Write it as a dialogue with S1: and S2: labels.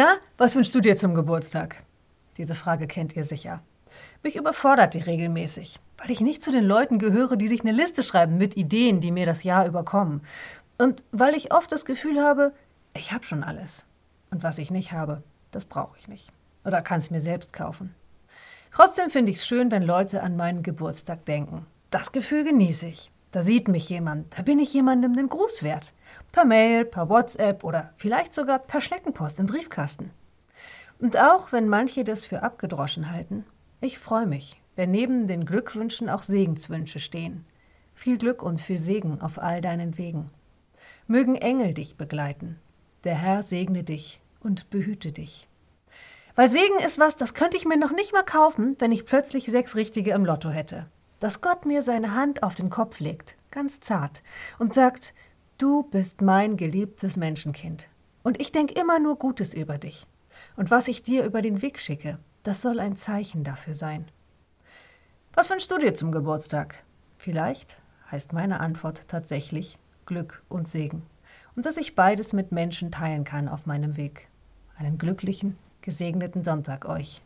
S1: Na, was wünschst du dir zum Geburtstag? Diese Frage kennt ihr sicher. Mich überfordert die regelmäßig, weil ich nicht zu den Leuten gehöre, die sich eine Liste schreiben mit Ideen, die mir das Jahr überkommen. Und weil ich oft das Gefühl habe, ich habe schon alles. Und was ich nicht habe, das brauche ich nicht. Oder kann es mir selbst kaufen. Trotzdem finde ich es schön, wenn Leute an meinen Geburtstag denken. Das Gefühl genieße ich. Da sieht mich jemand, da bin ich jemandem den Gruß wert. Per Mail, per WhatsApp oder vielleicht sogar per Schneckenpost im Briefkasten. Und auch wenn manche das für abgedroschen halten, ich freue mich, wenn neben den Glückwünschen auch Segenswünsche stehen. Viel Glück und viel Segen auf all deinen Wegen. Mögen Engel dich begleiten. Der Herr segne dich und behüte dich. Weil Segen ist was, das könnte ich mir noch nicht mal kaufen, wenn ich plötzlich sechs Richtige im Lotto hätte. Dass Gott mir seine Hand auf den Kopf legt, ganz zart, und sagt, du bist mein geliebtes Menschenkind. Und ich denk immer nur Gutes über dich. Und was ich dir über den Weg schicke, das soll ein Zeichen dafür sein. Was wünschst du dir zum Geburtstag? Vielleicht heißt meine Antwort tatsächlich Glück und Segen. Und dass ich beides mit Menschen teilen kann auf meinem Weg. Einen glücklichen gesegneten Sonntag euch.